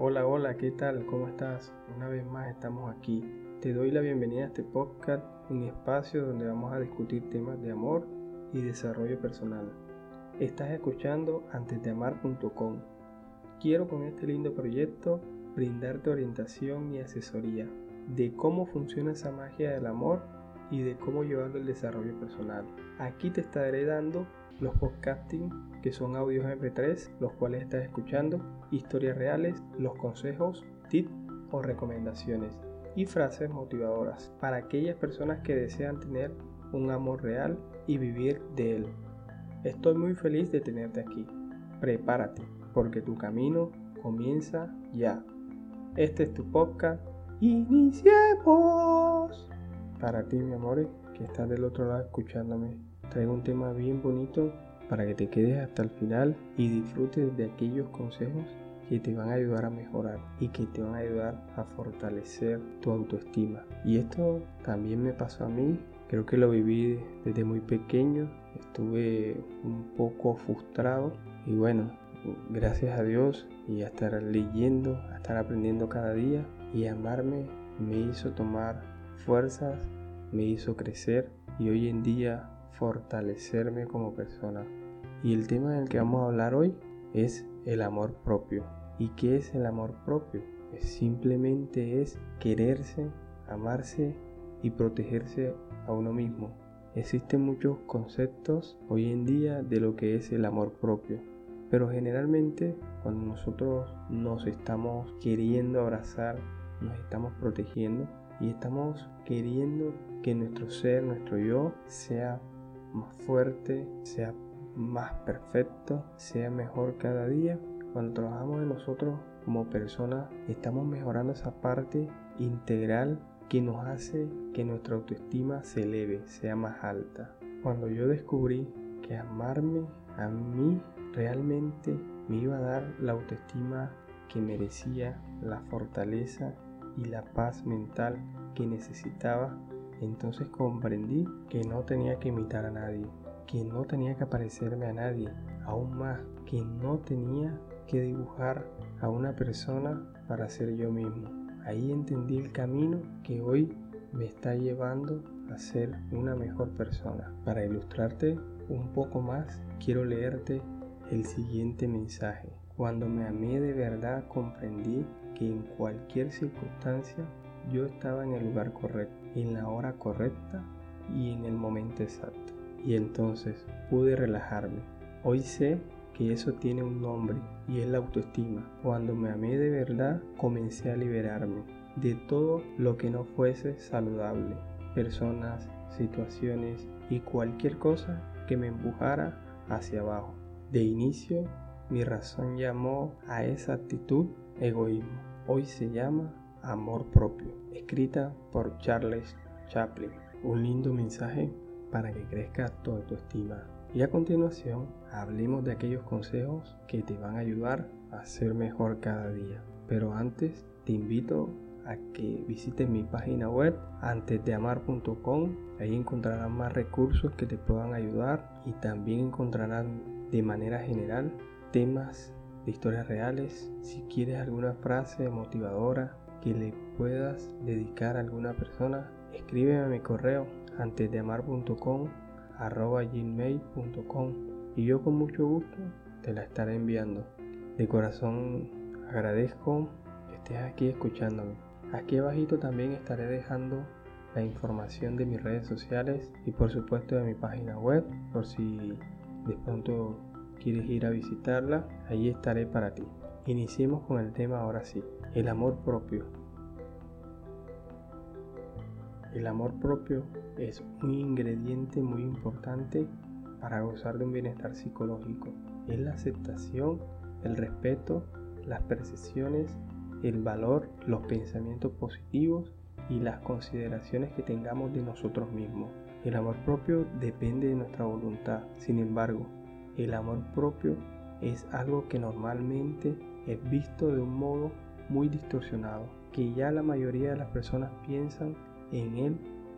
Hola, hola, ¿qué tal? ¿Cómo estás? Una vez más estamos aquí. Te doy la bienvenida a este podcast, un espacio donde vamos a discutir temas de amor y desarrollo personal. Estás escuchando antesdeamar.com. Quiero con este lindo proyecto brindarte orientación y asesoría de cómo funciona esa magia del amor y de cómo llevarlo el desarrollo personal. Aquí te estaré dando los podcasting que son audios MP3, los cuales estás escuchando, historias reales, los consejos, tips o recomendaciones y frases motivadoras para aquellas personas que desean tener un amor real y vivir de él. Estoy muy feliz de tenerte aquí. Prepárate, porque tu camino comienza ya. Este es tu podcast. Iniciemos. Para ti, mi amor, que estás del otro lado escuchándome, traigo un tema bien bonito para que te quedes hasta el final y disfrutes de aquellos consejos que te van a ayudar a mejorar y que te van a ayudar a fortalecer tu autoestima. Y esto también me pasó a mí, creo que lo viví desde muy pequeño, estuve un poco frustrado y bueno, gracias a Dios y a estar leyendo, a estar aprendiendo cada día y amarme me hizo tomar fuerzas, me hizo crecer y hoy en día fortalecerme como persona. Y el tema del que vamos a hablar hoy es el amor propio. ¿Y qué es el amor propio? Pues simplemente es quererse, amarse y protegerse a uno mismo. Existen muchos conceptos hoy en día de lo que es el amor propio, pero generalmente cuando nosotros nos estamos queriendo abrazar, nos estamos protegiendo y estamos queriendo que nuestro ser, nuestro yo, sea más fuerte, sea más perfecto, sea mejor cada día, cuando trabajamos en nosotros como personas, estamos mejorando esa parte integral que nos hace que nuestra autoestima se eleve, sea más alta. Cuando yo descubrí que amarme a mí realmente me iba a dar la autoestima que merecía, la fortaleza y la paz mental que necesitaba, entonces comprendí que no tenía que imitar a nadie, que no tenía que parecerme a nadie, aún más que no tenía que dibujar a una persona para ser yo mismo. Ahí entendí el camino que hoy me está llevando a ser una mejor persona. Para ilustrarte un poco más, quiero leerte el siguiente mensaje. Cuando me amé de verdad comprendí que en cualquier circunstancia yo estaba en el lugar correcto, en la hora correcta y en el momento exacto. Y entonces pude relajarme. Hoy sé que eso tiene un nombre y es la autoestima. Cuando me amé de verdad, comencé a liberarme de todo lo que no fuese saludable, personas, situaciones y cualquier cosa que me empujara hacia abajo. De inicio, mi razón llamó a esa actitud egoísmo. Hoy se llama amor propio, escrita por Charles Chaplin. Un lindo mensaje para que crezca tu autoestima y a continuación, hablemos de aquellos consejos que te van a ayudar a ser mejor cada día. Pero antes, te invito a que visites mi página web antesdeamar.com. Ahí encontrarás más recursos que te puedan ayudar y también encontrarás de manera general temas de historias reales. Si quieres alguna frase motivadora que le puedas dedicar a alguna persona, escríbeme a mi correo antesdeamar.com arroba gmail.com y yo con mucho gusto te la estaré enviando. De corazón agradezco que estés aquí escuchándome. Aquí abajito también estaré dejando la información de mis redes sociales y por supuesto de mi página web por si de pronto quieres ir a visitarla, ahí estaré para ti. Iniciemos con el tema ahora sí, el amor propio. El amor propio es un ingrediente muy importante para gozar de un bienestar psicológico. Es la aceptación, el respeto, las percepciones, el valor, los pensamientos positivos y las consideraciones que tengamos de nosotros mismos. El amor propio depende de nuestra voluntad. Sin embargo, el amor propio es algo que normalmente es visto de un modo muy distorsionado, que ya la mayoría de las personas piensan en él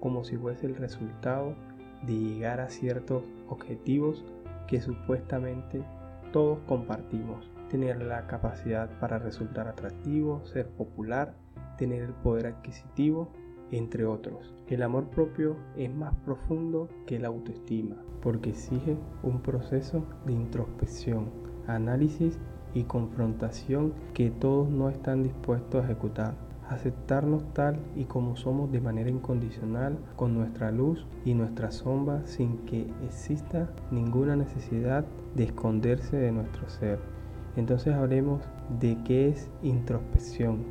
como si fuese el resultado de llegar a ciertos objetivos que supuestamente todos compartimos. tener la capacidad para resultar atractivo, ser popular, tener el poder adquisitivo, entre otros. El amor propio es más profundo que la autoestima, porque exige un proceso de introspección, análisis y confrontación que todos no están dispuestos a ejecutar. Aceptarnos tal y como somos de manera incondicional, con nuestra luz y nuestra sombra, sin que exista ninguna necesidad de esconderse de nuestro ser. Entonces hablemos de qué es introspección,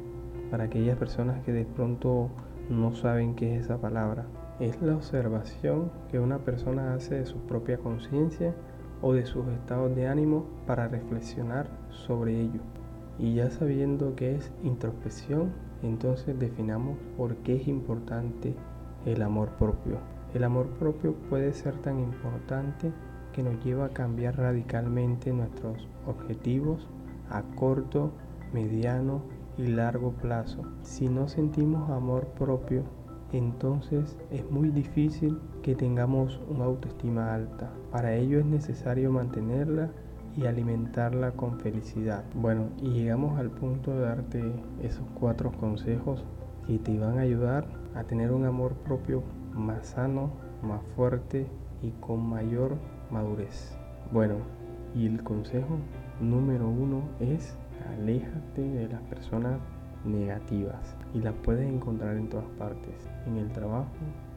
para aquellas personas que de pronto no saben qué es esa palabra. Es la observación que una persona hace de su propia conciencia o de sus estados de ánimo para reflexionar sobre ello. Y ya sabiendo qué es introspección, entonces definamos por qué es importante el amor propio. El amor propio puede ser tan importante que nos lleva a cambiar radicalmente nuestros objetivos a corto, mediano y largo plazo. Si no sentimos amor propio, entonces es muy difícil que tengamos una autoestima alta. Para ello es necesario mantenerla y alimentarla con felicidad. Bueno, y llegamos al punto de darte esos cuatro consejos que te van a ayudar a tener un amor propio más sano, más fuerte y con mayor madurez. Bueno, y el consejo número uno es aléjate de las personas negativas y las puedes encontrar en todas partes, en el trabajo,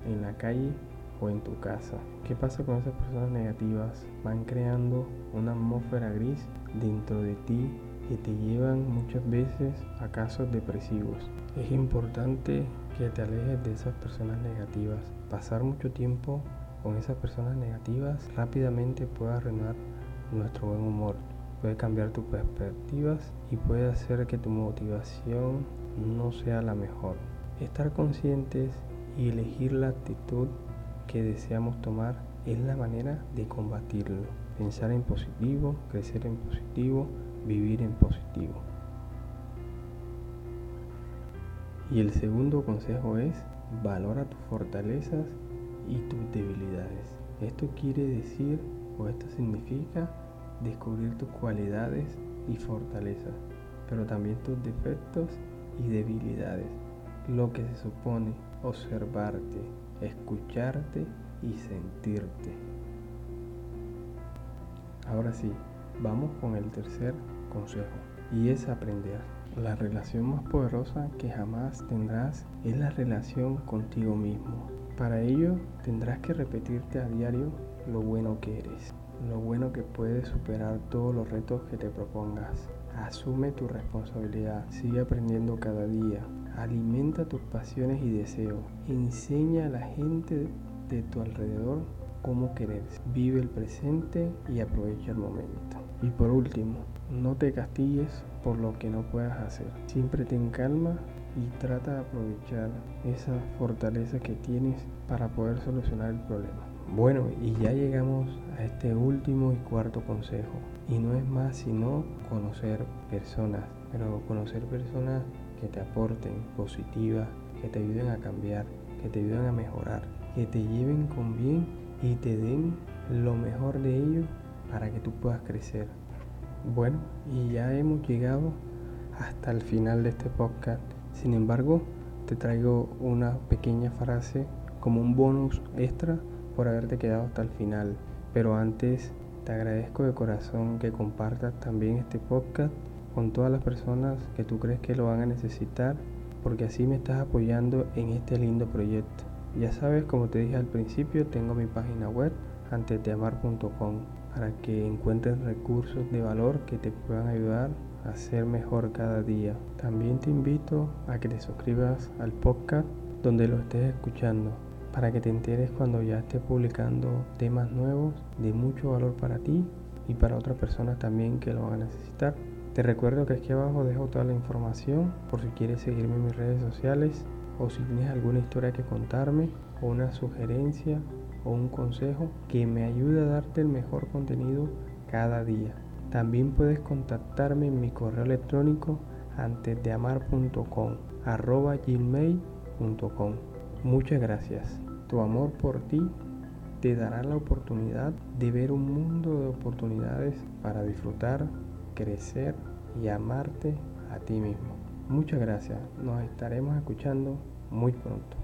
en la calle o en tu casa. ¿Qué pasa con esas personas negativas? Van creando una atmósfera gris dentro de ti que te llevan muchas veces a casos depresivos. Es importante que te alejes de esas personas negativas. Pasar mucho tiempo con esas personas negativas rápidamente puede arruinar nuestro buen humor puede cambiar tus perspectivas y puede hacer que tu motivación no sea la mejor. Estar conscientes y elegir la actitud que deseamos tomar es la manera de combatirlo. Pensar en positivo, crecer en positivo, vivir en positivo. Y el segundo consejo es valora tus fortalezas y tus debilidades. Esto quiere decir o esto significa descubrir tus cualidades y fortalezas, pero también tus defectos y debilidades. Lo que se supone observarte, escucharte y sentirte. Ahora sí, vamos con el tercer consejo y es aprender. La relación más poderosa que jamás tendrás es la relación contigo mismo. Para ello tendrás que repetirte a diario lo bueno que eres lo bueno que puedes superar todos los retos que te propongas. Asume tu responsabilidad, sigue aprendiendo cada día, alimenta tus pasiones y deseos, enseña a la gente de tu alrededor cómo querer. Vive el presente y aprovecha el momento. Y por último, no te castigues por lo que no puedas hacer. Siempre ten calma y trata de aprovechar esa fortaleza que tienes para poder solucionar el problema. Bueno, y ya llegamos a este último y cuarto consejo. Y no es más sino conocer personas, pero conocer personas que te aporten positivas, que te ayuden a cambiar, que te ayuden a mejorar, que te lleven con bien y te den lo mejor de ellos para que tú puedas crecer. Bueno, y ya hemos llegado hasta el final de este podcast. Sin embargo, te traigo una pequeña frase como un bonus extra por haberte quedado hasta el final. Pero antes te agradezco de corazón que compartas también este podcast con todas las personas que tú crees que lo van a necesitar, porque así me estás apoyando en este lindo proyecto. Ya sabes, como te dije al principio, tengo mi página web antesdeamar.com para que encuentres recursos de valor que te puedan ayudar a ser mejor cada día. También te invito a que te suscribas al podcast donde lo estés escuchando para que te enteres cuando ya esté publicando temas nuevos de mucho valor para ti y para otras personas también que lo van a necesitar. Te recuerdo que aquí abajo dejo toda la información por si quieres seguirme en mis redes sociales o si tienes alguna historia que contarme o una sugerencia o un consejo que me ayude a darte el mejor contenido cada día. También puedes contactarme en mi correo electrónico antes de arroba gmail.com. Muchas gracias. Tu amor por ti te dará la oportunidad de ver un mundo de oportunidades para disfrutar, crecer y amarte a ti mismo. Muchas gracias, nos estaremos escuchando muy pronto.